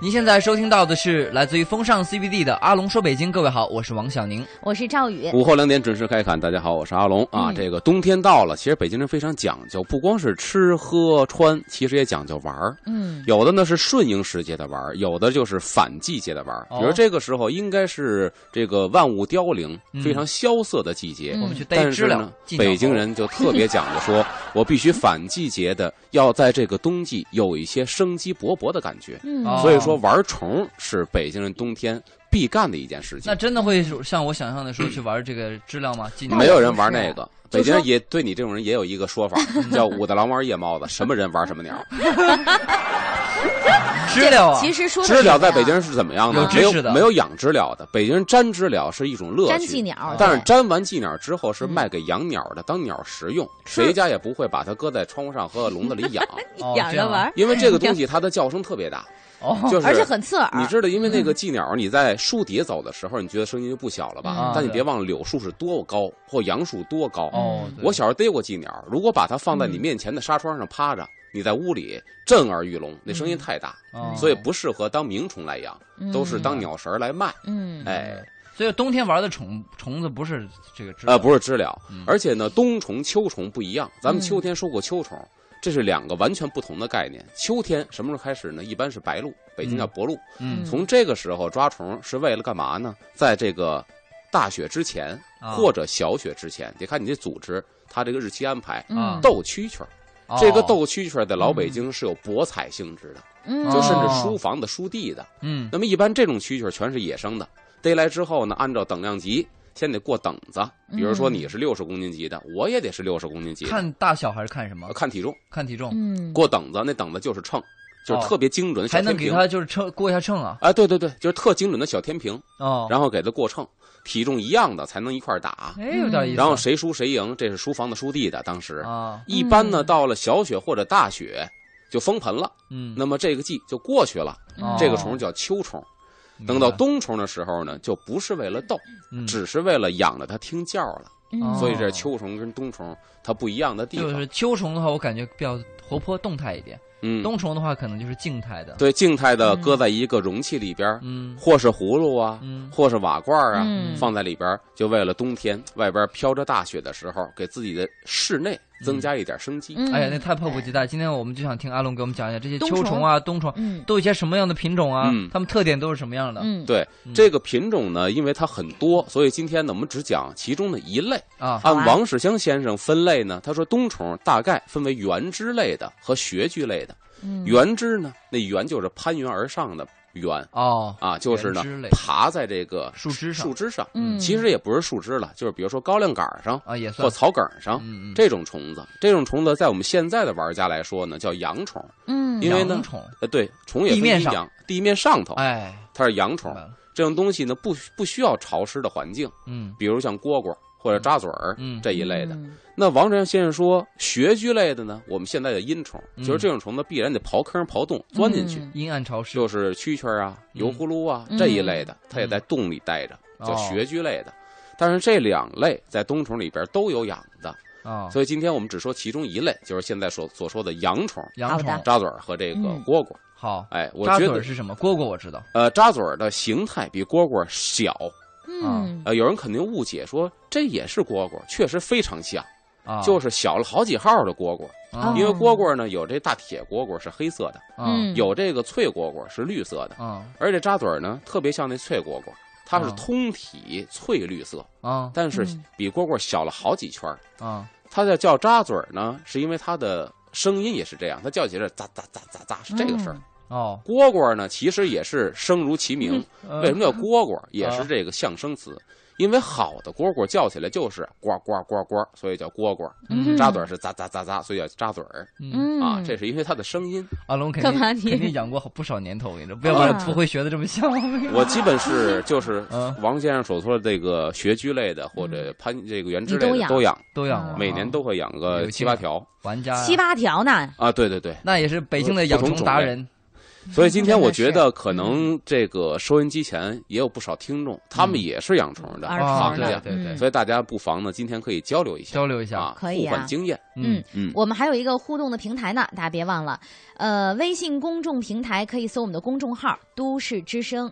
您现在收听到的是来自于风尚 CBD 的阿龙说北京。各位好，我是王小宁。我是赵宇。午后两点准时开侃，大家好，我是阿龙啊。嗯这个冬天到了，其实北京人非常讲究，不光是吃喝穿，其实也讲究玩儿。嗯有的呢是顺应时节的玩儿，有的就是反季节的玩儿。哦比如这个时候应该是这个万物凋零、嗯非常萧瑟的季节，嗯我们去逮知了但是呢，，北京人就特别讲究说，我必须反季节的，要在这个冬季有一些生机勃勃的感觉。所以说，玩虫是北京人冬天必干的一件事情那。真的会像我想象的说去玩这个知了吗？今天没有人玩那个。北京人也对你这种人也有一个说法，叫武大郎玩夜猫子，什么人玩什么鸟。知了啊，其实说知了在北京人是怎么样的？有没有知识的没有养知了的，北京人粘知了是一种乐粘寄趣。鸟，但是粘完寄鸟之后是卖给养鸟的，当鸟食用，谁家也不会把它搁在窗户上和笼子里养，因为这个东西它的叫声特别大，哦，就是而且很刺耳。你知道，因为那个寄鸟，你在树底下走的时候，你觉得声音就不小了吧？嗯但你别忘了，柳树是多高，或杨树多高。哦，我小时候逮过寄鸟，如果把它放在你面前的纱窗上趴着，你在屋里震耳欲聋，那声音太大，哦所以不适合当鸣虫来养，嗯都是当鸟食儿来卖。嗯哎，所以冬天玩的虫虫子不是这个知了，呃，不是知了嗯，而且呢，冬虫、秋虫不一样。咱们嗯秋天说过秋虫，这是两个完全不同的概念。秋天什么时候开始呢？一般是白露，北京叫薄露。嗯从这个时候抓虫是为了干嘛呢？在这个大雪之前啊或者小雪之前，得看你这组织它这个日期安排。斗蛐蛐这个斗蛐蛐儿在老北京是有博彩性质的，嗯就甚至哦书房的、书地的。嗯那么一般这种蛐蛐儿全是野生的，逮来之后呢，按照等量级。先得过等子，比如说嗯你是六十公斤级的，我也得是六十公斤级，看大小还是看什么呃？看体重，看体重，嗯过等子，那等子就是秤，就是哦特别精准的小还能天平。给他就是称过一下秤啊？啊，对对对，就是特精准的小天平，哦，然后给他过秤，体重一样的才能一块打。哎，有点意思。然后谁输谁赢，这是书房的书地的。当时啊，一般呢，嗯到了小雪或者大雪就封盆了，嗯，那么这个季就过去了。哦这个虫叫秋虫。等到冬虫的时候呢，就不是为了斗，嗯。只是为了养着它听叫了。嗯。所以这秋虫跟冬虫它不一样的地方。就是秋虫的话，我感觉比较活泼动态一点；嗯，冬虫的话，可能就是静态的。，对，静态的嗯。搁在一个容器里边儿，嗯。或是葫芦啊，嗯。或是瓦罐啊，嗯。放在里边儿，就为了冬天外边飘着大雪的时候，给自己的室内增加一点生机。嗯哎呀，那太迫不及待！今天我们就想听阿龙给我们讲一下这些秋虫啊、冬虫嗯都有一些什么样的品种啊嗯？它们特点都是什么样的？嗯对嗯这个品种呢，因为它很多，所以今天呢，我们只讲其中的一类。啊，按王世襄先生分类呢，他说冬虫大概分为原枝类的和穴居类的。嗯原枝呢，那原就是攀援而上的援哦，啊，就是呢爬在这个树枝上树枝上。嗯其实也不是树枝了，就是比如说高粱杆上啊也算或草梗上。这种虫子，这种虫子在我们现在的玩家来说呢，叫阳虫。嗯因为呢虫，呃，对，虫也分地面上阴阳，地面上头哎，它是阳虫这种东西呢，不不需要潮湿的环境，嗯比如像蝈蝈或者扎嘴儿嗯这一类的。嗯。那王振先生说，穴居类的呢，我们现在的阴虫，嗯就是这种虫子必然得刨坑刨洞钻进去，嗯。阴暗潮湿，就是蛐蛐儿啊、嗯。油葫芦啊嗯。这一类的，它也在洞里待着，叫哦。穴居类的。但是这两类在冬虫里边都有养的，啊，所以今天我们只说其中一类，就是现在所所说的阳虫、阳虫扎嘴儿和这个嗯。蝈蝈。好，哎，我觉得嘴是什么？蝈蝈我知道，呃，扎嘴儿的形态比蝈蝈小，嗯。呃，有人肯定误解说这也是蝈蝈，确实非常像，啊，就是小了好几号的蝈蝈。啊。因为蝈蝈呢，有这大铁蝈蝈是黑色的，啊。嗯。有这个脆蝈蝈是绿色的，啊。而且扎嘴儿呢特别像那脆蝈蝈，它是啊。通体翠绿色，啊。但是嗯。比蝈蝈小了好几圈儿。啊。它叫叫扎嘴儿呢，是因为它的声音也是这样，它叫起来喳喳喳喳喳是这个声儿。哦，蝈蝈呢，其实也是声如其名，呃为什么叫蝈蝈？也啊是这个象声词，因为好的蝈蝈叫起来就是呱呱呱呱，所以叫蝈蝈。嗯。扎嘴是咂咂咂咂，所以叫扎嘴儿嗯，啊。这是因为它的声音。阿龙肯定干嘛你？肯定养过不少年头，我跟你说，不要把啊。不会学的这么像。我基本是就是 嗯。王先生所说的这个穴居类的或者攀这个原枝你都养。类的都养，都养，每年都会养个七八条。玩家。七八条呢，啊。对对对，那也是北京的养虫达人。所以今天我觉得可能这个收音机前也有不少听众，他们也是养虫的行家，对对对，所以大家不妨呢今天可以交流一下，交流一下。啊，可以啊。互换经验。嗯。嗯。我们还有一个互动的平台呢，大家别忘了，呃，微信公众平台可以搜我们的公众号“都市之声”，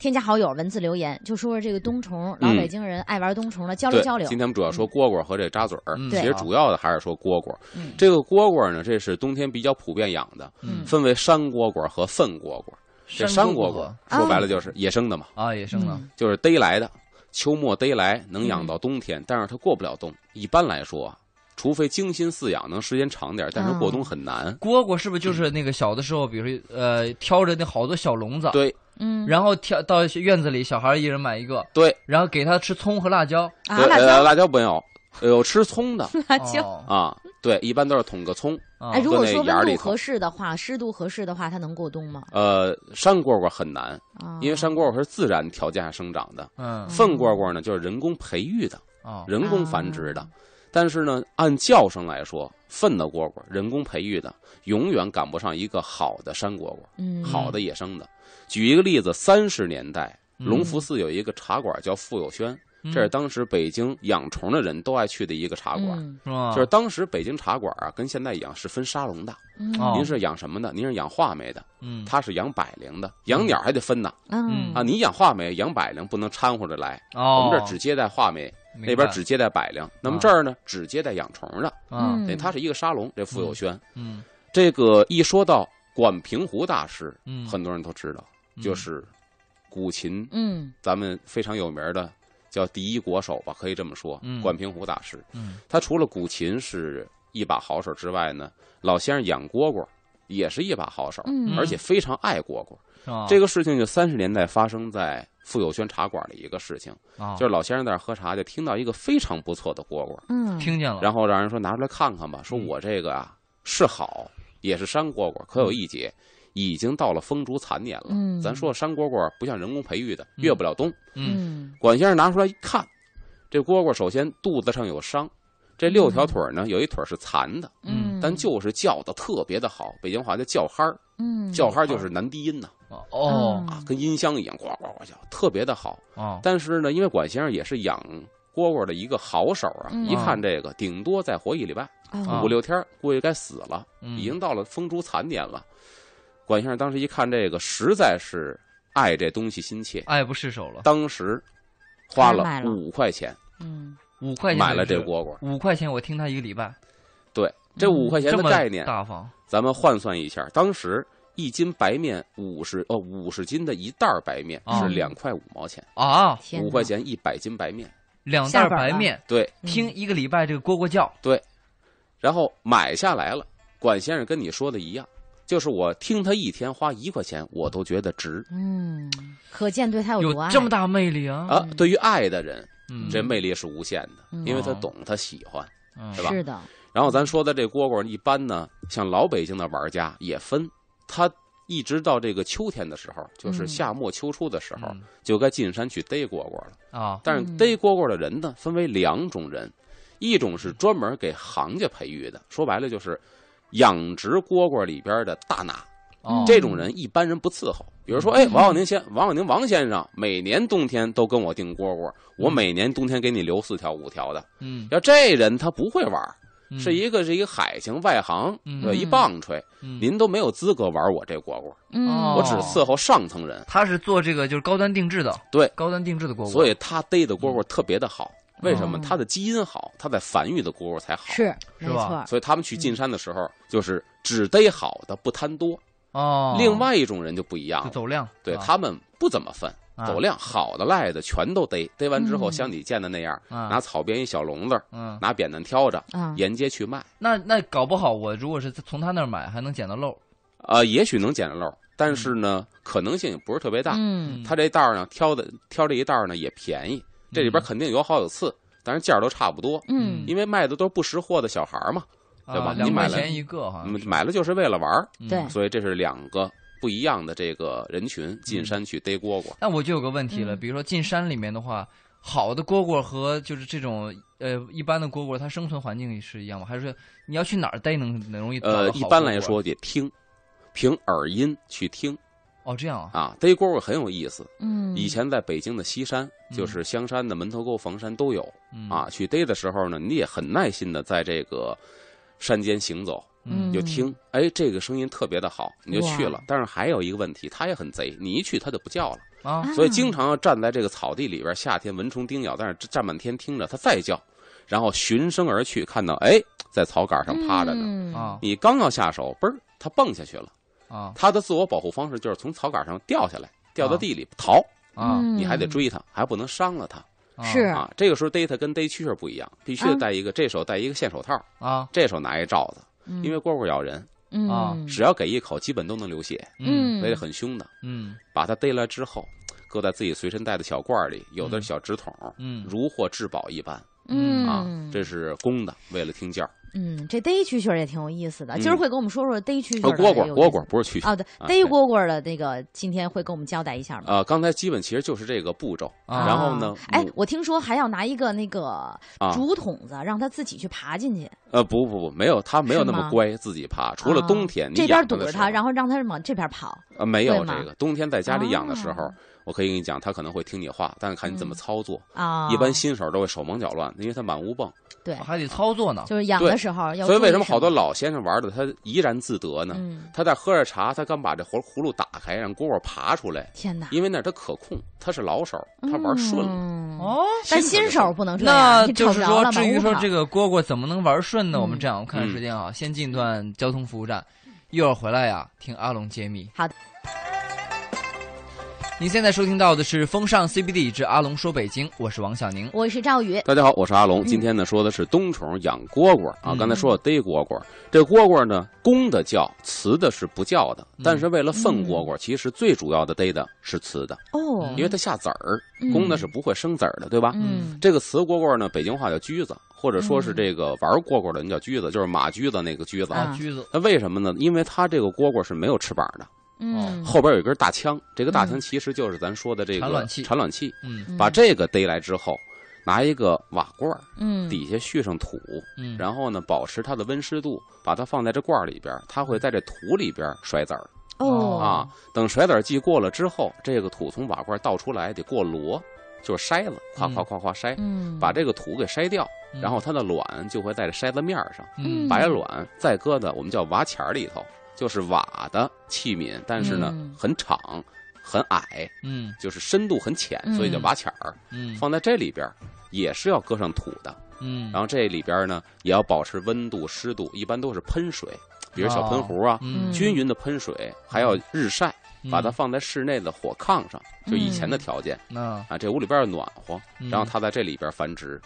添加好友，文字留言，就说说这个冬虫，老嗯北京人爱玩冬虫的，交流交流。今天我们主要说蝈蝈和这扎嘴儿，嗯。对。其实主要的还是说蝈蝈。嗯。这个蝈蝈呢，这是冬天比较普遍养的，嗯。分为山蝈蝈和粪蝈蝈。这山蝈蝈说白了就是野生的嘛，啊，野生的，嗯。就是逮来的，秋末逮来能养到冬天，但是它过不了冬。一般来说啊，除非精心饲养，能时间长点，但是过冬很难。蝈蝈是不是就是那个小的时候，比如说呃，挑着那好多小笼子，对嗯，然后挑到院子里，小孩一人买一个，对。然后给他吃葱和辣椒，啊，辣椒，辣椒没有，有吃葱的。辣椒。哦。啊。对，一般都是捅个葱。啊哎，如果说眼里头。温度合适的话，湿度合适的话，它能过冬吗？呃，山蝈蝈很难，啊，因为山蝈蝈是自然条件下生长的，嗯。粪蝈蝈呢就是人工培育的，哦。人工繁殖的。但是呢，按叫声来说，粪的蝈蝈人工培育的，永远赶不上一个好的山蝈蝈，嗯，好的野生的。举一个例子，三十年代，嗯隆福寺有一个茶馆叫富有轩，嗯这是当时北京养虫的人都爱去的一个茶馆。嗯是吧？就是当时北京茶馆啊，跟现在一样是分沙龙的。嗯哦您是养什么的？您是养画眉的，嗯他是养百灵的。养鸟还得分呢嗯啊！你养画眉、养百灵不能掺和着来。哦，我们这儿只接待画眉，那边只接待百灵。那么这儿呢，只接待养虫的。啊它是一个沙龙。这富有轩，嗯这个一说到管平湖大师，嗯，很多人都知道，就是古琴嗯。咱们非常有名的叫第一国手吧，可以这么说嗯。管平湖大师，嗯。他除了古琴是一把好手之外呢，老先生养蝈蝈也是一把好手，嗯。而且非常爱蝈蝈。这个事情就三十年代发生在富有轩茶馆的一个事情，啊。就是老先生在那儿喝茶，就听到一个非常不错的蝈蝈，嗯，听见了，然后让人说拿出来看看吧，说嗯。我这个啊是好，也是山蝈蝈，可有一节。已经到了风烛残年了，嗯。咱说山蝈蝈不像人工培育的，嗯。越不了冬。嗯。嗯。管先生拿出来一看，这蝈蝈首先肚子上有伤，这六条腿呢有一腿是残的，嗯，但就是叫的特别的好，北京话叫叫嗨儿，嗯。叫嗨儿就是男低音呐，哦。啊，跟音箱一样，呱呱呱叫，特别的好。哦。但是呢，因为管先生也是养蝈蝈的一个好手啊，嗯一看这个顶多再活一礼拜，哦。五六天估计该死了，嗯。已经到了风烛残年了。管先生当时一看这个，实在是爱这东西心切，爱不释手了，当时花了五块钱嗯五块钱买了这蝈蝈。五块钱，我听他一个礼拜，对，这五块钱的概念，大方，咱们换算一下，当时一斤白面五十哦，五十斤的一袋儿白面哦是两块五毛钱，啊，五块钱一百斤白面。两袋白面，对，嗯听一个礼拜这个蝈蝈叫，对然后买下来了，管先生跟你说的一样，就是我听他一天花一块钱，我都觉得值。嗯，可见对他有有多爱。这么大魅力啊！啊。对于爱的人，嗯，这魅力是无限的，嗯。因为他懂，他喜欢。嗯。是吧？是的，然后咱说的这蝈蝈，一般呢，像老北京的玩家也分，他一直到这个秋天的时候，就是嗯。夏末秋初的时候，嗯。就该进山去逮蝈蝈了。啊，但是嗯。逮蝈蝈的人呢，分为两种人，一种是专门给行家培育的，说白了就是养殖蝈蝈里边的大拿。哦。这种人一般人不伺候。比如说，哎，王小宁先，王小宁王先生每年冬天都跟我订蝈蝈，我每年冬天给你留四条五条的。嗯，要这人他不会玩，嗯。是一个是一个海情外行，嗯。呃一棒槌，嗯。您都没有资格玩我这蝈蝈，我只伺候上层人。他是做这个就是高端定制的，对。高端定制的蝈蝈，所以他逮的蝈蝈特别的好。为什么？哦他的基因好，他在繁育的蝈蝈才好。是是吧，所以他们去进山的时候，就是只逮好的，不贪多。哦，另外一种人就不一样了，走量，啊对他们不怎么分，啊走量好的赖的全都逮，逮完之后嗯像你见的那样，啊拿草编一小笼子，嗯，拿扁担挑着，啊，沿街去卖。那那搞不好我如果是从他那儿买，还能捡到漏，呃，也许能捡到漏，但是呢，可能性也不是特别大。嗯他这袋儿呢，挑的挑这一袋儿呢也便宜，这里边肯定有好有次，但是价儿都差不多，嗯因为卖的都是不识货的小孩儿嘛，对吧啊两块你买了钱一个哈，嗯买了就是为了玩儿，嗯。对所以这是两个不一样的这个人群进山去逮蝈蝈。那我就有个问题了，嗯。比如说进山里面的话，好的蝈蝈和就是这种呃一般的蝈蝈，它生存环境是一样吗？还是说你要去哪儿逮能能容易呃，一般来说得听，凭耳音去听哦，这样啊，啊。逮蝈蝈很有意思，嗯，以前在北京的西山，就是香山的门头沟、房山都有嗯啊。去逮的时候呢，你也很耐心的在这个山间行走，嗯你就听，哎，这个声音特别的好，你就去了。但是还有一个问题，它也很贼，你一去它就不叫了，啊，所以经常要站在这个草地里边，夏天蚊虫叮咬，但是站半天听着它再叫，然后循声而去，看到哎，在草杆上趴着呢。嗯啊你刚要下手，嘣儿，它蹦下去了。啊。它的自我保护方式就是从草杆上掉下来，掉到地里逃，啊。嗯你还得追它，还不能伤了它啊是。啊。这个时候逮它跟逮蛐蛐不一样，必须得啊戴一个，这手戴一个线手套，啊，这手拿一罩子，嗯。因为蝈蝈咬人，啊。嗯只要给一口，基本都能流血，嗯。嗯。所以很凶的。嗯。把它逮来之后，搁在自己随身带的小罐儿里，有的是小纸筒，嗯。如获至宝一般。嗯。啊。这是公的，为了听叫儿。嗯，这逮蛐蛐儿也挺有意思的。嗯今儿会给我们说说逮蛐蛐蝈蝈，蝈蝈不是蛐蛐。哦，对，啊逮蝈蝈的那个，今天会给我们交代一下吗？啊，刚才基本其实就是这个步骤，啊然后呢，哎，我听说还要拿一个那个啊竹筒子，让它自己去爬进去，呃，不不不，没有，它没有那么乖，自己爬。除了啊冬天，你这边堵着它，然后让它往这边跑。呃没有这个。冬天在家里养的时候哦，我可以跟你讲，它可能会听你话，但是看你怎么嗯操作。啊，一般新手都会手忙脚乱，因为它满屋蹦。对，还得操作呢，就是养的时候要。所以为什么好多？老先生玩的他怡然自得呢？嗯，他在喝着茶，他刚把这葫葫芦打开，让蝈蝈爬出来，天哪，因为那他可控，他是老手，他玩顺了。嗯。哦。但新手不能这样，那就是说，至于说这个，蝈蝈怎么能玩顺呢？嗯我们这样我看时间啊，先进一段交通服务站，一会儿回来呀，听阿龙揭秘。好的。您现在收听到的是《风尚 CBD 之阿龙说北京》，我是王小宁。我是赵宇，大家好，我是阿龙。嗯今天呢说的是冬虫养蝈蝈啊。嗯刚才说了逮蝈蝈，这蝈蝈呢公的叫，雌的是不叫的。嗯但是为了粪蝈蝈，其实最主要的逮的是雌的，哦，因为它下籽儿，嗯公的是不会生籽儿的，对吧？嗯这个雌蝈蝈呢，北京话叫驹子，或者说是这个玩蝈蝈的人叫驹子，就是马驹子那个驹子。啊啊，驹子，那为什么呢？因为它这个蝈蝈是没有翅膀的，嗯，后边有一根大枪，这个大枪嗯。其实就是咱说的这个产卵器。产卵器。嗯。嗯把这个逮来之后，拿一个瓦罐儿，嗯。底下蓄上土，嗯，然后呢保持它的温湿度，把它放在这罐儿里边，它会在这土里边儿甩籽儿。哦。啊。等甩籽儿季过了之后，这个土从瓦罐倒出来得过箩，就是筛子，夸夸夸夸筛，嗯，把这个土给筛掉，嗯。然后它的卵就会在这筛子面上，嗯。白卵再搁在我们叫瓦钱儿里头，就是瓦的器皿，但是呢嗯。很敞很矮，嗯。就是深度很浅，所以叫嗯瓦浅儿。嗯。放在这里边也是要搁上土的，嗯，然后这里边呢也要保持温度、湿度，一般都是喷水，比如小喷壶啊，嗯均匀的喷水，还要日晒，把它嗯放在室内的火炕上，就以前的条件那啊，这屋里边儿暖和，嗯。然后它在这里边繁殖。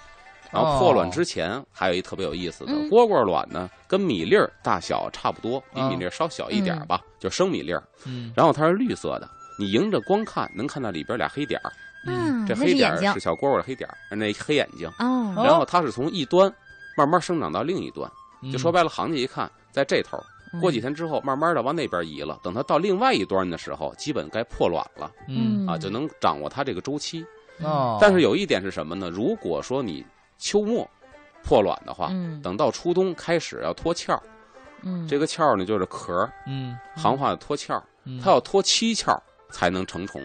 然哦后破卵之前还有一特别有意思的嗯蝈蝈卵呢，跟米粒儿大小差不多，比啊米粒儿稍小一点儿吧，就生米粒儿。嗯然后它是绿色的，你迎着光看能看到里边俩黑点儿，嗯，这黑点儿是小蝈蝈的黑点儿，那黑眼睛。哦，然后它是从一端慢慢生长到另一端，嗯就说白了，行家一看在这头，嗯过几天之后慢慢的往那边移了，等它到另外一端的时候，基本该破卵了嗯啊，就能掌握它这个周期。哦，但是有一点是什么呢？如果说你秋末破卵的话，嗯。等到初冬开始要脱壳儿，嗯。这个壳儿呢就是壳行话的脱壳它要脱七壳儿才能成虫。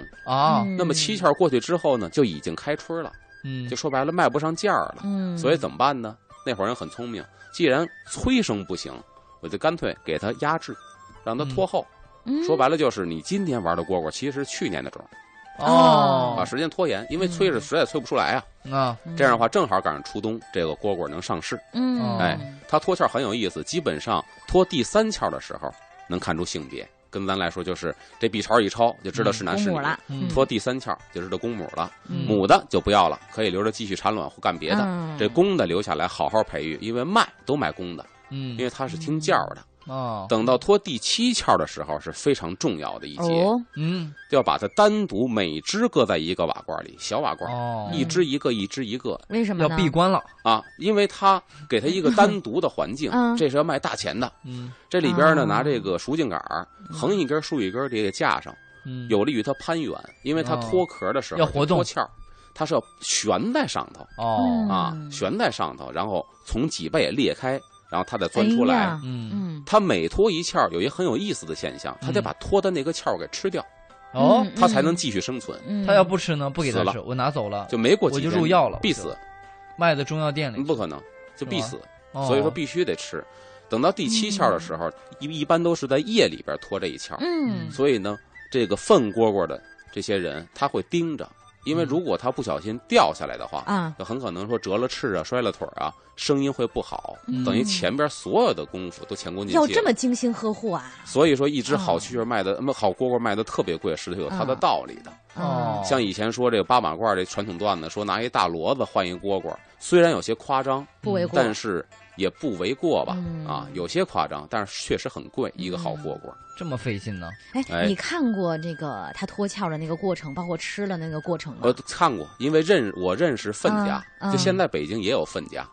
那么七壳儿过去之后呢，就已经开春了，嗯。就说白了卖不上价儿了。嗯，所以怎么办呢？那会儿人很聪明，既然催生不行，我就干脆给它压制，让它拖后。嗯。说白了就是你今天玩的蝈蝈，其实是去年的种，哦把时间拖延，因为催是实在催不出来啊。啊这样的话，正好赶上初冬，这个蝈蝈能上市。嗯，哎它脱壳很有意思，基本上脱第三壳的时候能看出性别。跟咱来说，就是这 B 巢一抄就知道是男是女。了，嗯脱第三壳就知道公母了，嗯母的就不要了，可以留着继续产卵或干别的。嗯这公的留下来好好培育，因为卖都卖公的，嗯因为它是听叫的。哦等到脱第七窍的时候是非常重要的一节，哦，嗯要把它单独每只搁在一个瓦罐里，小瓦罐，哦。一只一个，一只一个。为什么要？闭关了。啊，因为它给它一个单独的环境嗯，这是要卖大钱的。嗯。这里边呢，哦。拿这个熟净杆儿横一根竖一根给它架上，嗯。有利于它攀援，因为它哦脱壳的时候要活动。脱壳，它是要悬在上头哦。悬在上头，然后从脊背裂开，然后它再钻出来。哎嗯，嗯，它每脱一窍，有一个很有意思的现象，它得嗯。把脱的那个窍给吃掉，哦，嗯它才能继续生存。嗯。他要不吃呢，不给它了。吃，我拿走了，就没过我就入药了，必死，卖在中药店里，不可能，就必死。哦所以说必须得吃。等到第七窍的时候，一一般都是在夜里边脱这一窍。嗯。所以呢，这个粪蝈蝈的这些人，他会盯着，因为嗯如果它不小心掉下来的话，啊，就很可能说折了翅啊、摔了腿啊，声音会不好，嗯等于前边所有的功夫都前功尽弃要。这么精心呵护啊，所以说，一只好哦蛐蛐卖的，那么好蝈蝈卖的特别贵，是有它的嗯道理的。哦，像以前说这个八马褂这传统段子，说拿一大骡子换一蝈蝈，虽然有些夸张，不为过，但是也不为过吧？嗯啊，有些夸张，但是确实很贵，一个好蝈蝈。这么费劲呢？哎，哎你看过这个他脱壳的那个过程，包括吃了那个过程吗？我看过，因为认我认识粪家，就现在北京也有粪家，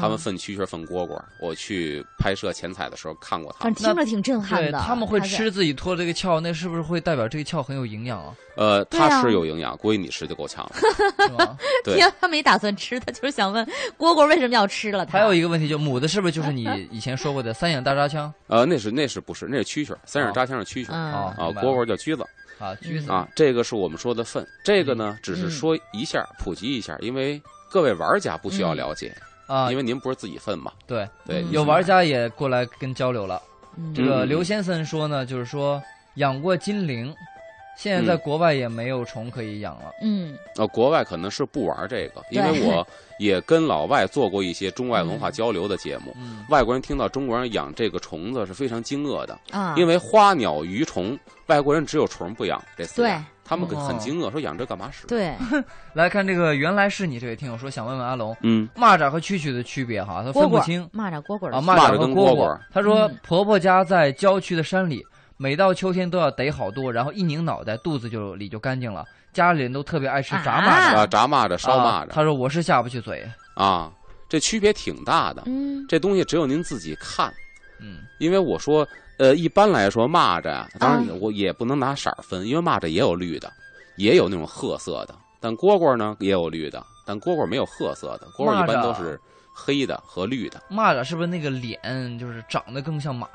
他们粪蛐蛐、粪蝈蝈。我去拍摄前采的时候看过他们。听着挺震撼对，的。他们会吃自己脱这个壳，那是不是会代表这个壳很有营养啊？呃，对啊它是有营养，估计你吃就够呛了。对天，他没打算吃，他就是想问蝈蝈为什么要吃了它。还有一个问题，就母的是不是就是你以前说过的三眼大扎枪呃，那是那是不是那是蛐蛐，三眼扎先生蛐蛐嗯。啊？蝈蝈叫蛐子啊？橘子啊，这个是我们说的粪。这个呢，只是嗯说一下普及一下，因为各位玩家不需要了解，啊。因，为您不是自己粪嘛。对，对，嗯。有玩家也过来跟交流了。嗯。这个嗯。刘先生说呢，就是说养过金铃，现在在国外也没有虫可以养了。嗯。呃，国外可能是不玩这个，因为我 也跟老外做过一些中外文化交流的节目。嗯，外国人听到中国人养这个虫子是非常惊愕的，啊，因为花鸟鱼虫，外国人只有虫不养，这四对。样，他们很很惊愕，说养这干嘛使？对，来看这个，原来是你这位听友说想问问阿龙，嗯，蚂蚱和蛐蛐的区别哈，他分不清。蚂蚱蝈蝈啊。蚂蚱跟蝈蝈蝈他说嗯。婆婆家在郊区的山里，每到秋天都要逮好多，然后一拧脑袋，肚子就里就干净了。家里人都特别爱吃炸蚂蚱。啊，炸蚂蚱、烧蚂蚱啊他说我是下不去嘴。啊，这区别挺大的。嗯这东西只有您自己看，嗯因为我说，呃，一般来说蚂蚱啊，当然啊我也不能拿色儿分，因为蚂蚱也有绿的，也有那种褐色的，但蝈蝈呢也有绿的，但蝈蝈没有褐色的，蝈蝈一般都是黑的和绿的。蚂蚱是不是那个脸就是长得更像马，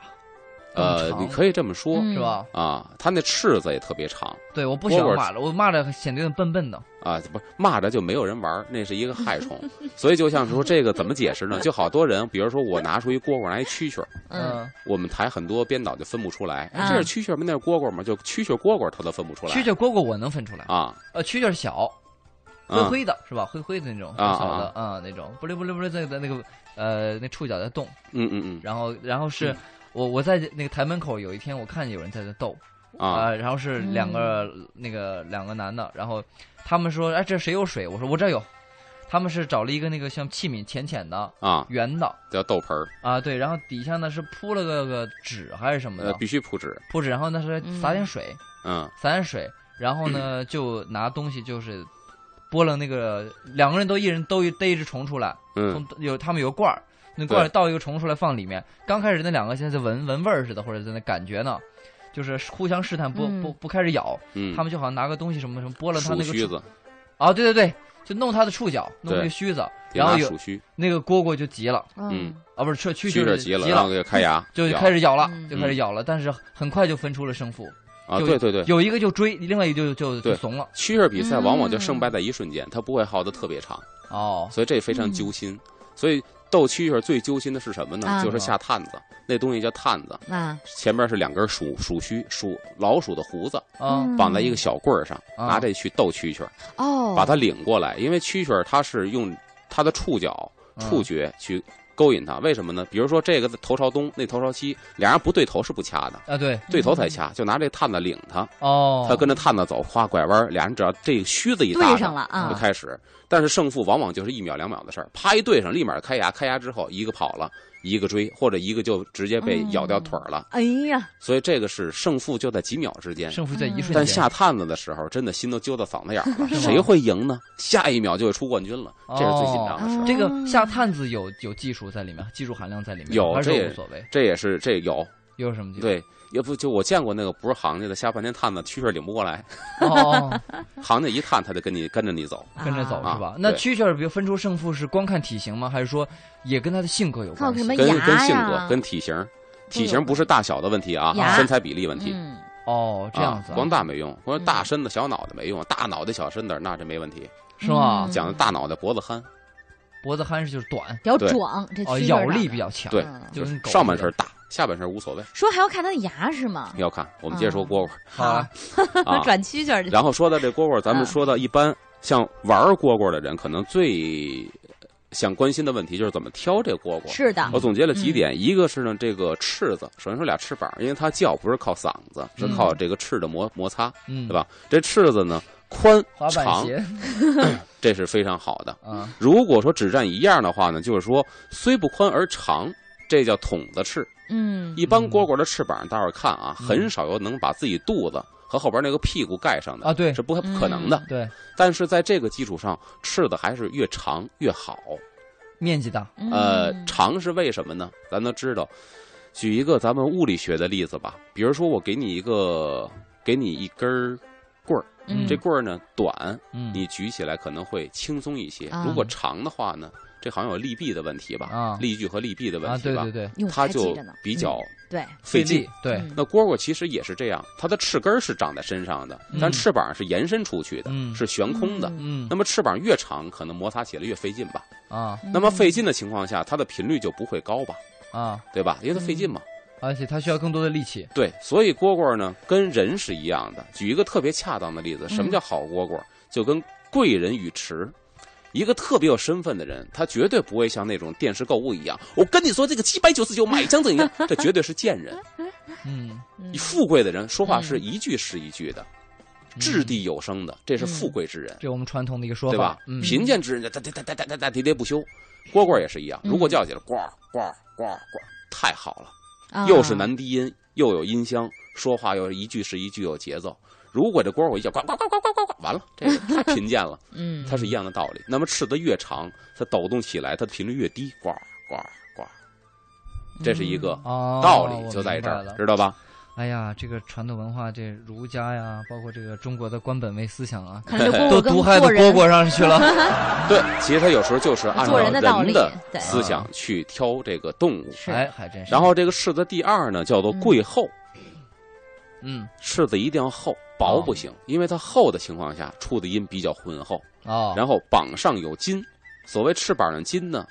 呃，你可以这么说、嗯是吧？啊，它那翅子也特别长对，我不喜欢蚂蚱，我蚂蚱显得有点笨笨的。啊，不是蚂蚱就没有人玩，那是一个害虫，所以就像说这个怎么解释呢？就好多人，比如说我拿出一蝈蝈，拿一蛐蛐儿，嗯，我们台很多编导就分不出来，这是蛐蛐儿吗？那是蝈蝈吗？就蛐蛐儿蝈蝈他都分不出来。蛐蛐蝈蝈我能分出来，啊，呃，蛐蛐小，灰啊灰的是吧？灰灰的那种，啊小小的啊那种，不溜不溜不溜在在那个呃那触角在动，嗯嗯嗯然后然后是我我在那个台门口有一天我看见有人在那斗啊。啊，然后是两个那个两个男的，然后他们说哎这谁有水？我说我这有。他们是找了一个那个像器皿浅浅的啊，圆的叫豆盆儿，啊，对，然后底下呢是铺了个个纸还是什么呃，的，必须铺纸，铺纸，然后那是撒点水，嗯撒点水，然后呢 就拿东西就是拨了那个两个人都一人都逮一只虫出来，嗯。从有他们有个罐儿，那过来倒一个虫出来放里面。刚开始那两个现在在闻闻味儿似的，或者在那感觉呢，就是互相试探，不嗯不不开始咬，嗯，他们就好像拿个东西什么什么拨了他那个须子，啊，对对对，就弄他的触角，弄那个须子，然后有那个蝈蝈就急了嗯啊，不是蛐蛐蛐蛐蛐急了，急然后给开牙，就开始咬了，嗯就开始咬了，但是很快就分出了胜负，啊，对对对，有一个就追，另外一个就就就怂了。蛐蛐比赛往往就胜嗯败在一瞬间，它不会耗得特别长，哦，所以这非常揪心。所以斗蛐蛐最揪心的是什么呢？啊。就是下探子，那东西叫探子，啊，前边是两根鼠鼠须，鼠老鼠的胡子绑在一个小棍儿上，啊。拿这去斗蛐蛐，哦，把它领过来，因为蛐蛐它是用它的触角、触觉去勾引他，为什么呢？比如说这个头朝东，那头朝西，俩人不对头是不掐的，啊，对，对头才掐，就拿这探子领他，哦，他跟着探子走，哗拐弯，俩人只要这个须子一搭上了啊。就开始。但是胜负往往就是一秒两秒的事儿，啪一对上，立马开牙，开牙之后一个跑了，一个追，或者一个就直接被咬掉腿儿了。哎呀，所以这个是胜负就在几秒之间。胜负在一瞬间。但下探子的时候，真的心都揪到嗓子眼儿了，谁会赢呢？下一秒就会出冠军了，这是最紧张的事儿。哦这个下探子有有技术在里面，技术含量在里面，有这也无所谓。这也是这有又是什么？对，要不就我见过那个不是行家的，下半天探子蛐蛐儿领不过来，哦，行家一探他就跟你跟着你走。跟着走啊是吧？那蛐蛐儿，比如分出胜负是光看体型吗？还是说也跟他的性格有关系？什么跟跟性格、跟体型，体型不是大小的问题啊牙，身材比例问题。嗯，哦，这样子、啊，光大没用，光大身子小脑袋没用，大脑袋小身子那这没问题。是吗？嗯讲的大脑袋脖子憨，脖子憨是就是短，比较壮，这咬力比较强，对嗯就跟狗似的上半身大，下半身无所谓。说还要看他的牙是吗？要看，我们接着说蝈蝈好啊，啊。转蛐蛐。然后说到这蝈蝈，咱们嗯说到一般像玩蝈蝈的人，可能最想关心的问题就是怎么挑这蝈蝈。是的我，总结了嗯几点，一个是呢，这个翅子，首先说俩翅膀，因为它叫不是靠嗓子，是靠这个翅的摩摩擦，嗯，对？吧？这翅子呢宽长，这是非常好的。啊，如果说只占一样的话呢，就是说虽不宽而长，这叫筒子翅。嗯，一般蝈蝈的翅膀，大伙儿看啊，嗯很少有能把自己肚子和后边那个屁股盖上的啊对是不不可能的。对，但是在这个基础上，翅的还是越长越好。面积大，呃，嗯长是为什么呢？咱都知道。举一个咱们物理学的例子吧，比如说我给你一个，给你一根棍儿，嗯这棍儿呢短，嗯，你举起来可能会轻松一些。啊如果长的话呢，这好像有利弊的问题吧？啊力矩和利弊的问啊，题吧？对对对，哟它就比较嗯对，费劲力。，对，嗯那蝈蝈其实也是这样，它的翅根是长在身上的，嗯但翅膀是延伸出去的，嗯是悬空的。嗯那么翅膀越长，可能摩擦起来越费劲吧？啊嗯那么费劲的情况下，它的频率就不会高吧？啊，对吧？因为它费劲嘛。而且它需要更多的力气，对，所以蝈蝈呢跟人是一样的。举一个特别恰当的例子，什么嗯叫好蝈蝈？就跟贵人与池。一个特别有身份的人，他绝对不会像那种电视购物一样。我跟你说，这个七百九十九买一张怎样？这绝对是贱人。嗯，嗯你富贵的人说话是嗯一句是一句的，嗯掷地有声的，这是富贵之人，这我们传统的一个说法对吧？？嗯，贫贱之人，哒哒哒哒哒哒喋喋不休。蝈蝈也是一样，嗯如果叫起来呱呱呱呱，太好了。啊又是男低音，又有音箱，说话又是一句是一句有节奏。如果这蝈我一叫呱呱呱呱呱呱呱，完了，这个 太贫贱了。嗯，它是一样的道理。那么翅子越长，它抖动起来，它的频率越低，呱呱呱，这是一个哦，道理，就在这儿了，知道吧？哎呀，这个传统文化，这儒家呀，包括这个中国的官本位思想啊，都跟毒害到蝈蝈上去了。对，其实它有时候就是按照人的思想去挑这个动物。哎，还真是。然后这个柿子第二呢，叫做贵厚，嗯，柿子一定要厚，薄不行，因为它厚的情况下出的音比较浑厚。哦，然后膀上有筋，所谓翅膀上筋呢，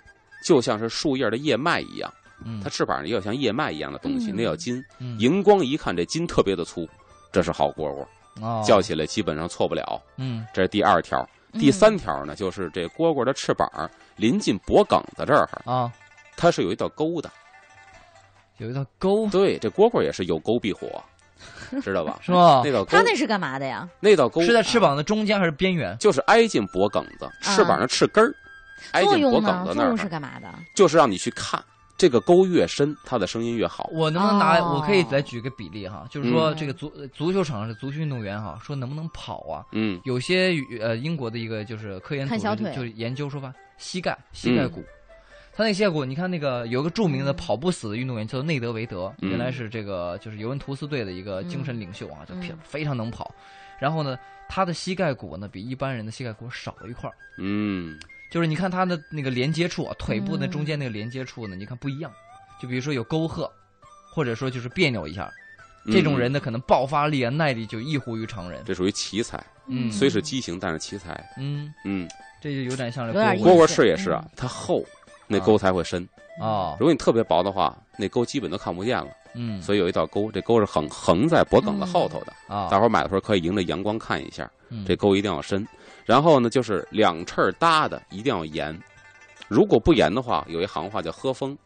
就像是树叶的叶脉一样，嗯它翅膀上也有像叶脉一样的东西，嗯那叫筋。嗯荧光一看，这筋特别的粗，这是好蝈蝈，哦叫起来基本上错不了。嗯这是第二条，嗯第三条呢，就是这蝈蝈的翅膀临近脖梗子这儿，啊，它是有一道沟的。有一道沟对，这蝈蝈也是有沟必火，知道吧？是吧那？道沟它，那是干嘛的呀？那道沟是在翅膀的中间还是边缘？就是挨近脖梗子，翅膀的翅根儿。挨作近脖用呢？梗子那儿作用，是干嘛的？就是让你去看这个沟越深，它的声音越好。我能不能拿？哦我可以来举个比例哈，就是说嗯这个足足球场上的足球运动员哈，说能不能跑啊？嗯有些呃英国的一个就是科研组就研究说吧，膝盖膝盖骨，他那个膝盖骨，你看那个有一个著名的嗯。跑不死的运动员叫做内德维德，嗯。原来是这个就是尤文图斯队的一个精神领袖啊，就嗯。非非常能跑。然后呢，他的膝盖骨呢比一般人的膝盖骨少了一块儿，嗯。就是你看他的那个连接处啊，腿部的嗯。中间那个连接处呢，你看不一样。就比如说有沟壑，或者说就是别扭一下，这种人呢，可能爆发力啊、耐力就异乎于常人。这属于奇才，嗯。虽是畸形，但是奇才。嗯，嗯，这就有点像这蝈有点意蝈蝈翅也是啊，它厚，那沟才会深。哦，如果你特别薄的话，那沟基本都看不见了。嗯，所以有一道沟，这沟是横横在脖梗子后头的。啊，大伙儿买的时候可以迎着阳光看一下，嗯这沟一定要深。然后呢，就是两翅搭的一定要严，如果不严的话，有一行话叫喝风，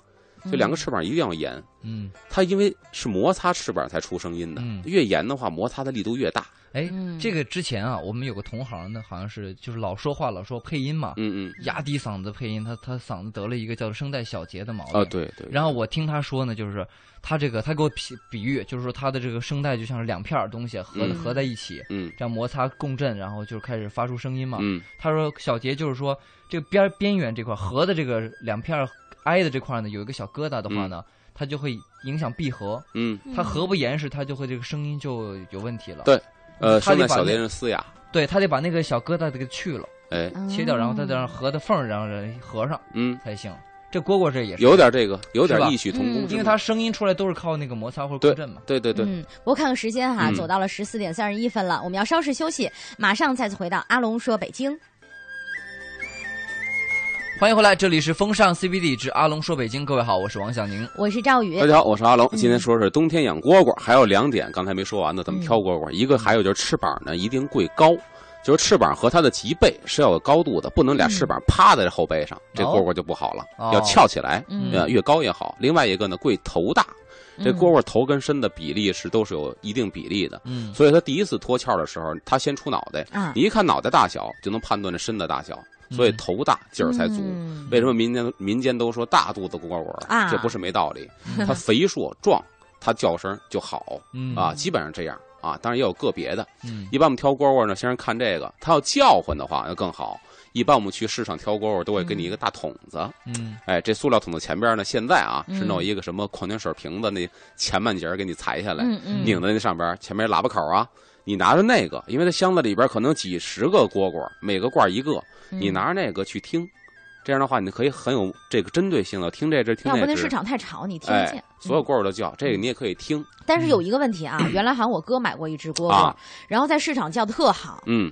就两个翅膀一定要严。嗯，它因为是摩擦翅膀才出声音的，嗯越严的话，摩擦的力度越大。哎，嗯。这个之前啊，我们有个同行呢，好像是就是老说话，老说配音嘛，嗯嗯，压低嗓子配音，他他嗓子得了一个叫做声带小结的毛病。啊，对对。然后我听他说呢，就是他这个他给我比比喻，就是说他的这个声带就像是两片儿东西合、嗯。合在一起，嗯。这样摩擦共振，然后就开始发出声音嘛。嗯。他说小结就是说这个边边缘这块合的这个两片儿挨的这块呢，有一个小疙瘩的话呢，嗯。它就会影响闭合，嗯，它合不严实，它就会这个声音就有问题了。对呃，他得把那声带小电是嘶哑，对，他得把那个小疙瘩给去了，哎，嗯切掉，然后再让合的缝儿，然后合上嗯，才行。这蝈蝈这也是有点这个，有点异曲同工嗯，因为它声音出来都是靠那个摩擦或者共振嘛。对对对，嗯，不过看看时间哈，嗯走到了十四点三十一分了，我们要稍事休息，马上再次回到阿龙说北京。欢迎回来，这里是风尚 CBD 之阿龙说北京，各位好，我是王小宁。我是赵宇大，家好，我是阿龙。嗯今天说是冬天养蝈蝈，还有两点刚才没说完的，怎么嗯挑蝈蝈？一个还有就是翅膀呢，一定贵高，就是翅膀和它的脊背是要有高度的，不能俩翅膀趴在这后背上，这蝈蝈就不好了，哦要翘起来，嗯呃，越高越好。另外一个呢，贵头大，这嗯蝈蝈头跟身的比例是都是有一定比例的，嗯，所以它第一次脱壳的时候，它先出脑袋，啊，你一看脑袋大小就能判断这身的大小，所以嗯。头大劲儿才足。嗯。为什么民间民间都说大肚子蝈蝈啊。这不是没道理，它肥硕壮，它叫声就好嗯。啊，基本上这样啊。当然也有个别的，嗯。一般我们挑蝈蝈呢，先是看这个，它要叫唤的话那更好。一般我们去市场挑蝈蝈都会给你一个大桶子，嗯。哎，这塑料桶的前边呢，现在啊嗯。是弄一个什么矿泉水瓶子，那前半截儿给你裁下来，嗯嗯。拧在那上边，前面喇叭口啊。你拿着那个，因为它箱子里边可能几十个蝈蝈，每个罐一个，嗯你拿着那个去听，这样的话你可以很有这个针对性的听这只听那只要不那市。场太吵，你听不见哎。，所有嗯蝈蝈都叫，这个你也可以听但是有一个问题啊，原来好像我哥买过一只蝈蝈啊，然后在市场叫的特好，嗯，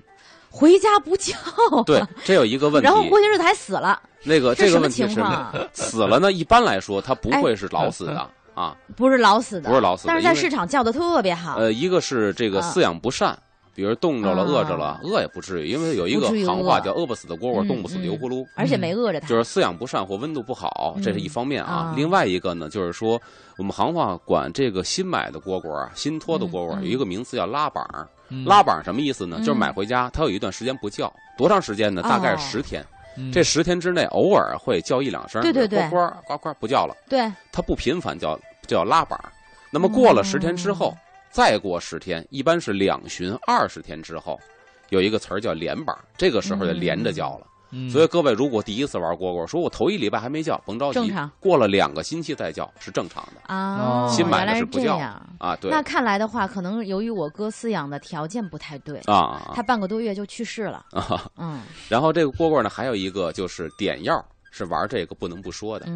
回家不叫，对，这有一个问题然，后过些日子还死了，那个这个问题是情况啊？死了呢，一般来说它不哎会是老死的 啊，不是老死的，不是老死的但是在市场叫的特别好。呃，一个是这个啊饲养不善，比如冻着了、啊。饿着了，饿也不至于，因为有一个行话叫“饿不死的蝈蝈，嗯冻不死的油葫芦”，而且没饿着它，就是饲养不善或温度不好，这是一方面啊。另外一个呢，就是说我们行话管这个新买的蝈蝈啊，新脱的蝈蝈有一个名词叫拉板儿。嗯。拉板儿什么意思呢？嗯。就是买回家，它有一段时间不叫，多长时间呢？大概十天。嗯。这十天之内，偶尔会叫一两声，对对对。呱呱呱呱不叫了，对，它不频繁叫，叫拉板儿。那么过了十天之后，哦再过十天，一般是两旬二十天之后，有一个词儿叫连板儿，这个时候就连着叫了。嗯所以各位如果第一次玩蝈蝈，说我头一礼拜还没叫，甭着急，过了两个星期再叫是正常的啊，哦新买的是是不叫。啊。对那看来的话，可能由于我哥饲养的条件不太对，啊他半个多月就去世了。啊。嗯然后这个蝈蝈呢，还有一个就是点药，是玩这个不能不说的。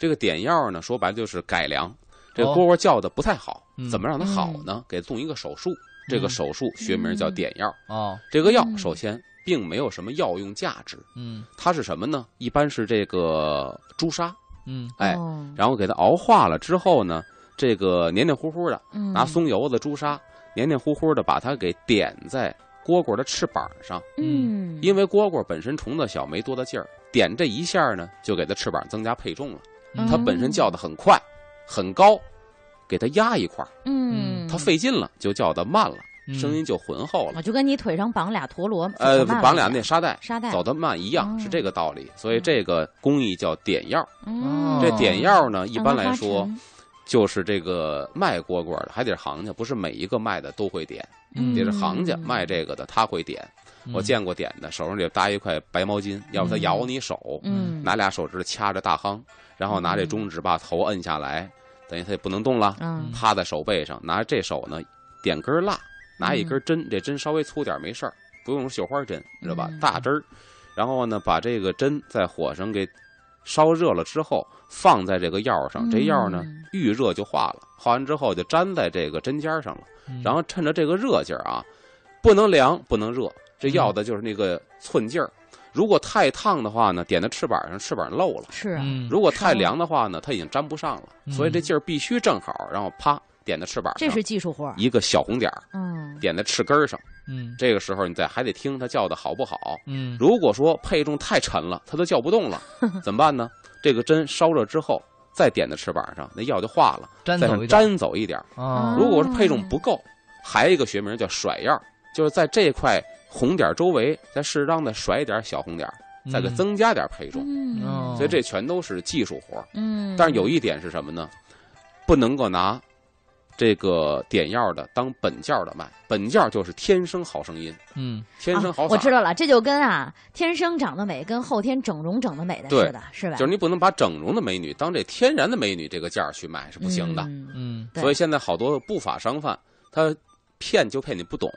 这个点药呢，说白了就是改良。这蝈蝈叫的不太好，嗯怎么让它好呢？给它动一个手术，这个嗯。手术学名叫点药。哦，这个药嗯。首先并没有什么药用价值，嗯。它是什么呢？一般是这个朱砂，嗯。哎，哦然后给它熬化了之后呢，这个黏黏糊糊的，嗯拿松油子、朱砂黏黏糊糊的把它给点在蝈蝈的翅膀上，嗯，因为蝈蝈本身虫子小，没多大劲儿，点这一下呢，就给它翅膀增加配重了。嗯。它本身叫的很快，很高，给它压一块儿，嗯，它费劲了，就叫的慢了，嗯。声音就浑厚了。啊，就跟你腿上绑俩陀螺，呃，绑俩那沙袋，沙袋。走得慢一样，哦。是这个道理。所以这个工艺叫点药。嗯。这点药呢，一般来说就是这个卖蝈蝈的还得是行家，不是每一个卖的都会点，嗯。得是行家嗯卖这个的他会点。我见过点的，手上得搭一块白毛巾，要不他咬你手，嗯。拿俩手指掐着大夯，然后拿这中指把头摁下来，等于他也不能动了，嗯。趴在手背上，拿着这手呢点根蜡，拿一根针，这针稍微粗点没事儿，不用绣花针，知道吧嗯？大针儿，然后呢把这个针在火上给烧热了之后，放在这个药上，这药呢嗯。遇热就化了，化完之后就粘在这个针尖上了，嗯。然后趁着这个热劲儿啊，不能凉不能热，这要的就是那个寸劲儿。如果太烫的话呢，点在翅膀上，翅膀漏了；是啊。嗯。如果太凉的话呢，它已经粘不上了。嗯。所以这劲儿必须正好，然后啪点在翅膀上，这是技术活，一个小红点儿嗯。点在翅根上。嗯。这个时候你再还得听它叫的好不好。嗯。如果说配重太沉了，它都叫不动了，怎么办呢？这个针烧热之后，再点在翅膀上，那药就化了，再粘走一点粘走一点儿。啊如果是配重不够，还有一个学名叫甩药，就是在这块红点周围再适当的甩一点小红点儿，再给嗯增加点配重。嗯哦所以这全都是技术活儿。嗯，但是有一点是什么呢？不能够拿这个点药的当本件的卖，本件就是天生好声音，嗯，天生好嗓、啊我知道了，这就跟啊天生长得美跟后天整容整得美的对似的，是吧？就是你不能把整容的美女当这天然的美女这个价儿去卖是不行的。嗯嗯所以现在好多不法商贩，他骗就骗你不懂。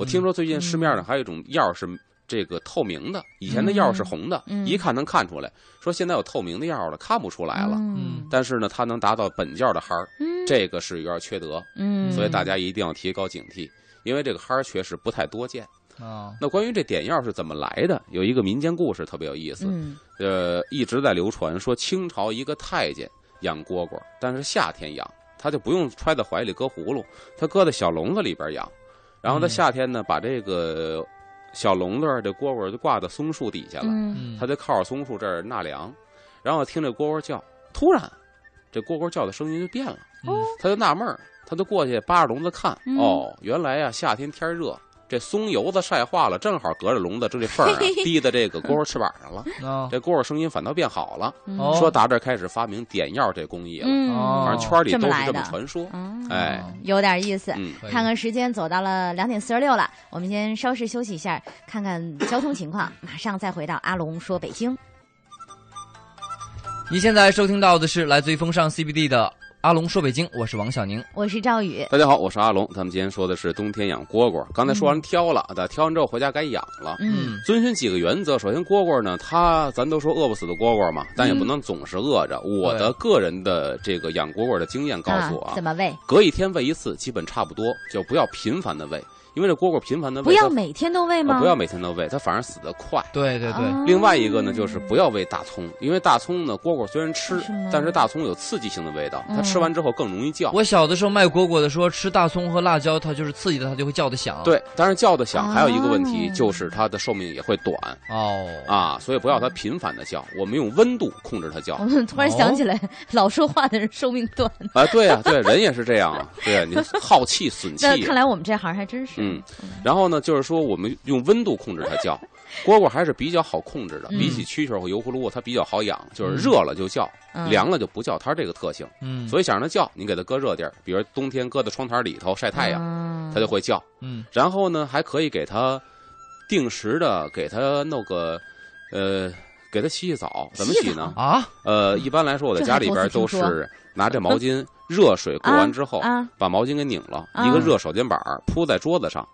我听说最近市面上还有一种药是这个透明的，以前的药是红的，嗯一看能看出来。说现在有透明的药了，看不出来了。嗯但是呢，它能达到本教的嗨儿，嗯这个是有点缺德，嗯，所以大家一定要提高警惕，因为这个嗨儿确实不太多见。啊，那关于这点药是怎么来的，有一个民间故事特别有意思。嗯呃，一直在流传说清朝一个太监养蝈蝈，但是夏天养，他就不用揣在怀里搁葫芦，他搁在小笼子里边养。然后他嗯。夏天呢，把这个小笼子儿这蝈蝈就挂到松树底下了，嗯。嗯，他就靠着松树这儿纳凉，然后听这蝈蝈叫，突然这蝈蝈叫的声音就变了，嗯他就纳闷儿，他就过去扒着笼子看，嗯。哦，原来呀、夏天天热。这松油子晒化了，正好隔着笼子这这缝儿啊 滴在这个蝈蝈翅膀上了，啊，这蝈蝈声音反倒变好了。说打这开始发明点药这工艺了，反正圈里都是这么来的传说。嗯哎，有点意思。嗯，看看时间，走到了两点四十六了，我们先稍事休息一下，看看交通情况，马上再回到阿龙说北京。你现在收听到的是来自于风尚 CBD 的阿龙说北京，我是王小宁。我是赵宇，大家好，我是阿龙。咱们今天说的是冬天养蝈蝈。刚才说完挑了，但挑完之后回家该养了。嗯遵循几个原则，首先蝈蝈呢，它咱都说饿不死的蝈蝈嘛，但也不能总是饿着。我的个人的这个养蝈蝈的经验告诉我啊，怎么喂？隔一天喂一次，基本差不多，就不要频繁的喂，因为这蝈蝈频繁的喂，不要每天都喂吗？呃不要每天都喂，它反而死得快。对对对，哦另外一个呢，就是不要喂大葱，因为大葱呢，蝈蝈虽然吃是，但是大葱有刺激性的味道，它嗯吃完之后更容易叫。我小的时候卖蝈蝈的说吃大葱和辣椒，它就是刺激的，它就会叫的响。，对，但是叫的响，还有一个问题哦就是它的寿命也会短哦，啊，所以不要它频繁的叫，我们用温度控制它叫我。们突然想起来，老说话的人寿命短。啊，对呀、对，人也是这样啊，对呀、你 耗气损气那。看来我们这行还真是。嗯，然后呢，就是说我们用温度控制它叫，蝈蝈还是比较好控制的，嗯。比起蛐蛐儿和油葫芦，它比较好养，就是热了就叫，嗯。凉了就不叫，它是这个特性。嗯，所以想让它叫，你给它搁热地儿，比如冬天搁在窗台里头晒太阳，它就会叫。嗯。然后呢，还可以给它定时的给它弄个，呃，给它洗洗澡。怎么洗呢？啊，呃，一般来说，我在家里边都是拿这毛巾 热水过完之后，啊，把毛巾给拧了，啊一个热手巾板儿铺在桌子上，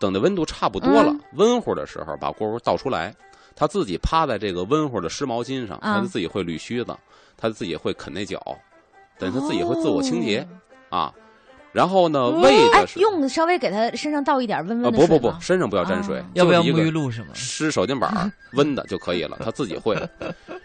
等那温度差不多了，嗯温乎的时候，把锅儿倒出来，他自己趴在这个温乎的湿毛巾上，啊它就自己会捋须子，他自己会啃那脚，等他自己会自我清洁、啊。然后呢，喂哦哎的，是用稍微给它身上倒一点温呃温的水不不不，身上不要沾水啊，要不要沐就一个浴露什么？湿手巾板温的就可以了，它自己会。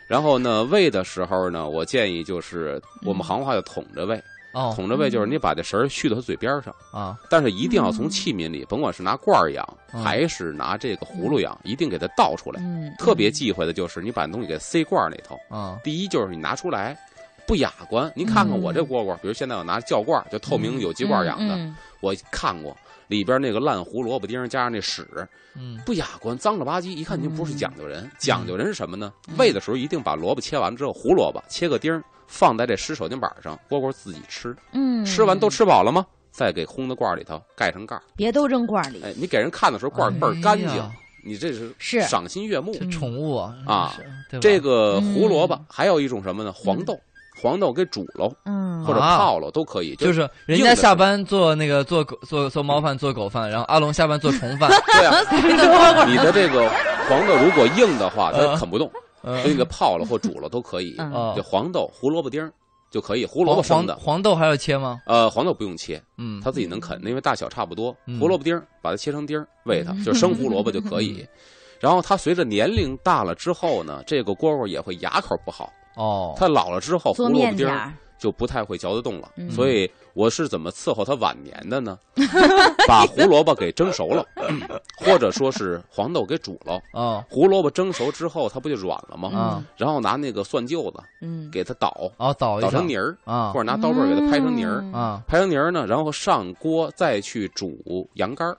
然后呢，喂的时候呢，我建议就是我们行话叫捅着喂，哦捅着喂就是你把这绳儿续到它嘴边上。啊，但是一定要从器皿里，甭管是拿罐儿养，嗯还是拿这个葫芦养，一定给它倒出来。嗯，特别忌讳的就是你把东西给塞罐儿里头。啊，第一就是你拿出来不雅观。您看看我这嗯蝈蝈，比如现在我拿窖罐儿，就透明有机罐养的，嗯我看过里边那个烂胡萝卜丁加上那屎，嗯不雅观，脏了吧唧，一看您不是讲究人。讲究人是什么呢？嗯喂的时候一定把萝卜切完之后，胡萝卜切个丁，放在这湿手巾板上，蝈蝈自己吃。嗯，吃完都吃饱了吗？再给烘的罐里头盖上盖儿。别都扔罐里。哎，你给人看的时候罐倍儿干净哎，你这是是赏心悦目。宠物啊这个胡萝卜嗯还有一种什么呢？黄豆，黄豆给煮喽嗯，或者啊泡喽都可以。就是是人家下班做那个做狗做做猫饭做狗饭，然后阿龙下班做虫饭，对啊，你的这个黄豆如果硬的话，它呃啃不动，呃所以给泡了或煮了都可以。嗯哦就黄豆、胡萝卜丁儿就可以，胡萝卜黄黄生的。黄豆还要切吗？呃，黄豆不用切，嗯，它自己能啃，因为大小差不多。嗯胡萝卜丁儿把它切成丁儿喂它，就是生胡萝卜就可以。然后它随着年龄大了之后呢，这个蝈蝈也会牙口不好。哦，它老了之后，胡萝卜丁就不太会嚼得动了。嗯所以我是怎么伺候它晚年的呢？把胡萝卜给蒸熟了，或者说是黄豆给煮了。哦胡萝卜蒸熟之后，它不就软了吗？啊然后拿那个蒜臼子嗯，给它捣，哦，捣捣成泥儿，啊或者拿刀背给它拍成泥儿。嗯啊拍成泥儿呢，然后上锅再去煮羊肝儿。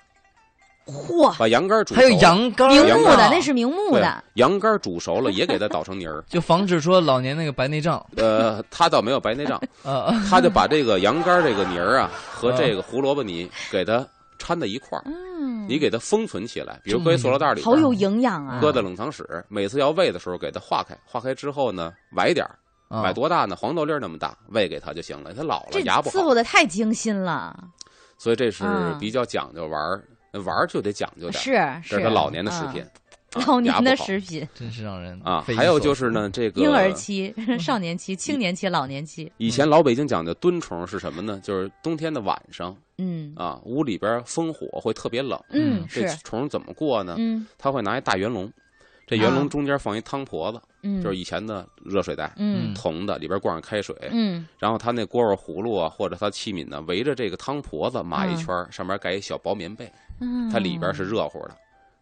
嚯，把羊肝煮熟还有羊肝，明目的那是明目的，羊肝煮熟了也给它捣成泥儿。就防止说老年那个白内障。呃，他倒没有白内障，呃，他就把这个羊肝这个泥儿啊和啊这个胡萝卜泥给它掺在一块儿，嗯，你给它封存起来，比如搁一塑料袋里好有营养啊，搁在冷藏室，每次要喂的时候给它化开，化开之后呢，崴点儿，啊崴多大呢？黄豆粒儿那么大，喂给它就行了。它老了这牙不好，伺候的太精心了，所以这是嗯比较讲究玩儿，玩儿就得讲究点。是是，这是他老年的食品嗯，啊老年的食品，真是让人啊。还有就是呢，这个婴儿期、少年期、青年期、老年期，以前老北京讲究蹲虫是什么呢？就是冬天的晚上嗯。啊，屋里边烽火会特别冷，嗯这是，虫怎么过呢？嗯。他会拿一大圆笼，这圆啊。笼中间放一汤婆子，嗯，就是以前的热水袋，嗯。铜的，里边灌上开水，嗯。然后他那锅碗葫芦啊，或者他器皿呢，围着这个汤婆子码一圈儿，上面盖一小薄棉被，嗯，它里边是热乎的，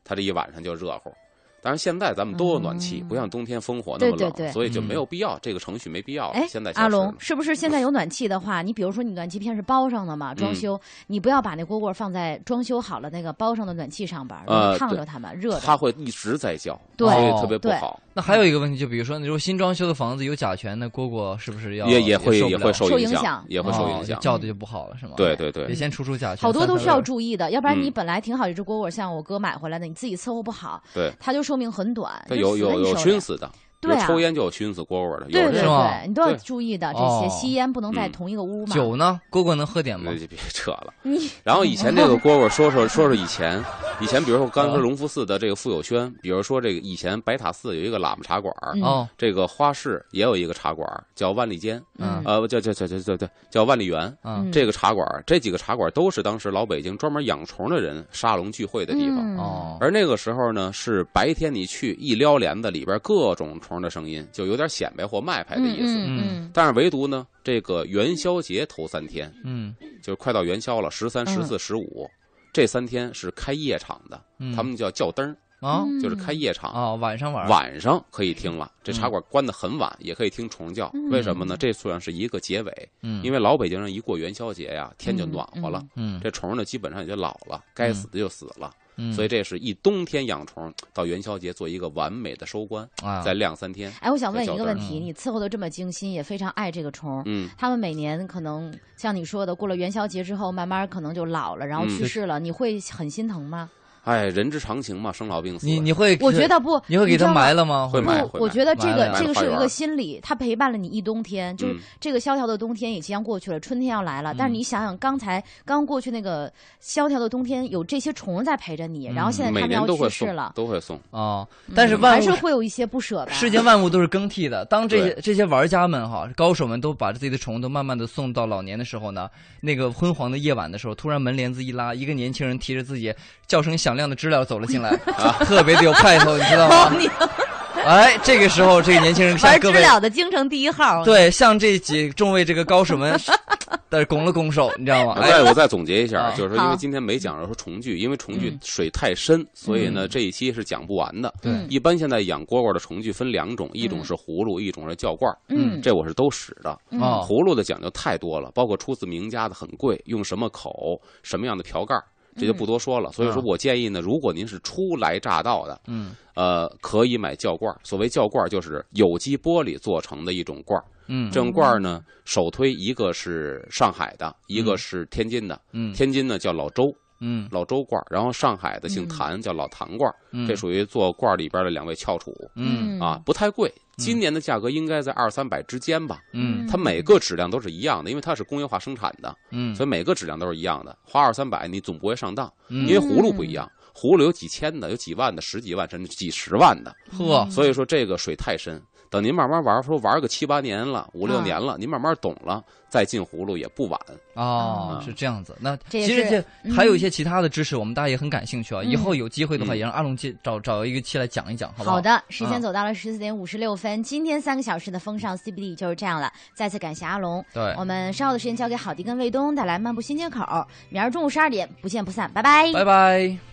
它这一晚上就热乎。当然，现在咱们都有暖气，嗯不像冬天烽火那么冷，对对对所以就没有必要，这个程序没必要了。哎现在，阿，龙是不是现在有暖气的话，你比如说你暖气片是包上的嘛，嗯装修，你不要把那蝈蝈放在装修好了那个包上的暖气上边儿，呃烫着它们，热的。它会一直在叫，对所以特别不对好，那还有一个问题，就比如说，你说新装修的房子有甲醛，那蝈蝈是不是要也也会也会受受影响，也会受哦影响。叫的就不好了，是吗？对对对得，先除除甲醛。好多都是要注意的，要不然你嗯本来挺好一只蝈蝈，像我哥买回来的，你自己伺候不好，对，他就寿命很短，有有有熏死的，对啊抽烟就有熏死蝈蝈的，有对对的人是吗对，你都要注意的。这哦些吸烟不能在嗯同一个屋嘛。酒呢？蝈蝈能喝点吗那？就别扯了。你然后以前这个蝈蝈，说说说说以前，以前比如说我刚才说隆福寺的这个傅有轩，比如说这个以前白塔寺有一个喇嘛茶馆哦，这个花市也有一个茶馆儿叫万利间，嗯呃，叫叫叫叫叫叫叫万利园。嗯，这个茶馆儿，这几个茶馆儿都是当时老北京专门养虫的人沙龙聚会的地方。嗯哦，而那个时候呢，是白天你去一撩帘子，里边各种虫的声音，就有点显摆或卖牌的意思。但是唯独呢，这个元宵节头三天，嗯就是快到元宵了，十三、十四、十五，这三天是开夜场的，嗯，他们叫叫灯儿，啊嗯就是开夜场。啊，晚上玩，晚上可以听了，这茶馆关的很晚，也可以听虫叫。嗯为什么呢？这算是一个结尾，嗯，因为老北京人一过元宵节呀，天就暖和了，嗯，这虫呢基本上也就老了，该死的就死了。嗯所以这是一冬天养虫，到元宵节做一个完美的收官，啊，再晾三天。哎，我想问一个问嗯题，你伺候的这么精心，也非常爱这个虫，嗯，他们每年可能像你说的，过了元宵节之后，慢慢可能就老了，然后嗯去世了，你会很心疼吗？哎，人之常情嘛，生老病死。你你会，我觉得不，你会给他埋了吗？会埋不，我觉得这个这个是有一个心理，他陪伴了你一冬天，就是嗯这个萧条的冬天也即将过去了，春天要来了。但是嗯你想想，刚才刚过去那个萧条的冬天，有这些虫在陪着你，嗯然后现在每它们要去世了，，都会送。哦，嗯但是万物还是会有一些不舍吧。世间万物都是更替的。当这些这些玩家们哈，高手们都把自己的虫都慢慢的送到老年的时候呢，那个昏黄的夜晚的时候，突然门帘子一拉，一个年轻人提着自己叫声响亮的知了走了进来，啊特别的有派头，你知道吗？哎，这个时候这个年轻人向玩知各位了的京城第一号，对向这几众位这个高手们 但是拱了拱手，你知道吗？哎，我再我再总结一下啊，就是说，因为今天没讲到说虫具，因为虫剧嗯水太深，所以呢嗯这一期是讲不完的。对嗯一般现在养蝈蝈的虫具分两种，一种嗯是葫芦，一种是叫罐儿。嗯，这我是都使的。嗯哦葫芦的讲究太多了，包括出自名家的很贵，用什么口，什么样的瓢盖儿，这就不多说了。所以说嗯我建议呢，如果您是初来乍到的，嗯呃，可以买窖罐儿。所谓窖罐儿，就是有机玻璃做成的一种罐儿。嗯这种罐儿呢，首推一个是上海的，一个是天津的。嗯天津呢叫老周，嗯老周罐，然后上海的姓嗯谭，叫老谭罐这属于做罐里边的两位翘楚嗯啊，不太贵。今年的价格应该在二三百之间吧。嗯它每个质量都是一样的，因为它是工业化生产的，嗯，所以每个质量都是一样的。花二三百，你总不会上当，嗯因为葫芦不一样，葫芦有几千的，有几万的，十几万甚至几十万的。呵，所以说这个水太深，等您慢慢玩，说玩个七八年了，五六啊年了，您慢慢懂了，再进葫芦也不晚。哦，啊是这样子。那这其实这嗯还有一些其他的知识，我们大家也很感兴趣啊。以后有机会的话，嗯也让阿龙接找找一个期来讲一讲，好不好？好的，时间啊走到了十四点五十六分，今天三个小时的风尚 CBD 就是这样了。再次感谢阿龙，对，我们稍后的时间交给郝迪跟卫东带来漫步新街口，明儿中午十二点不见不散，拜拜。拜拜。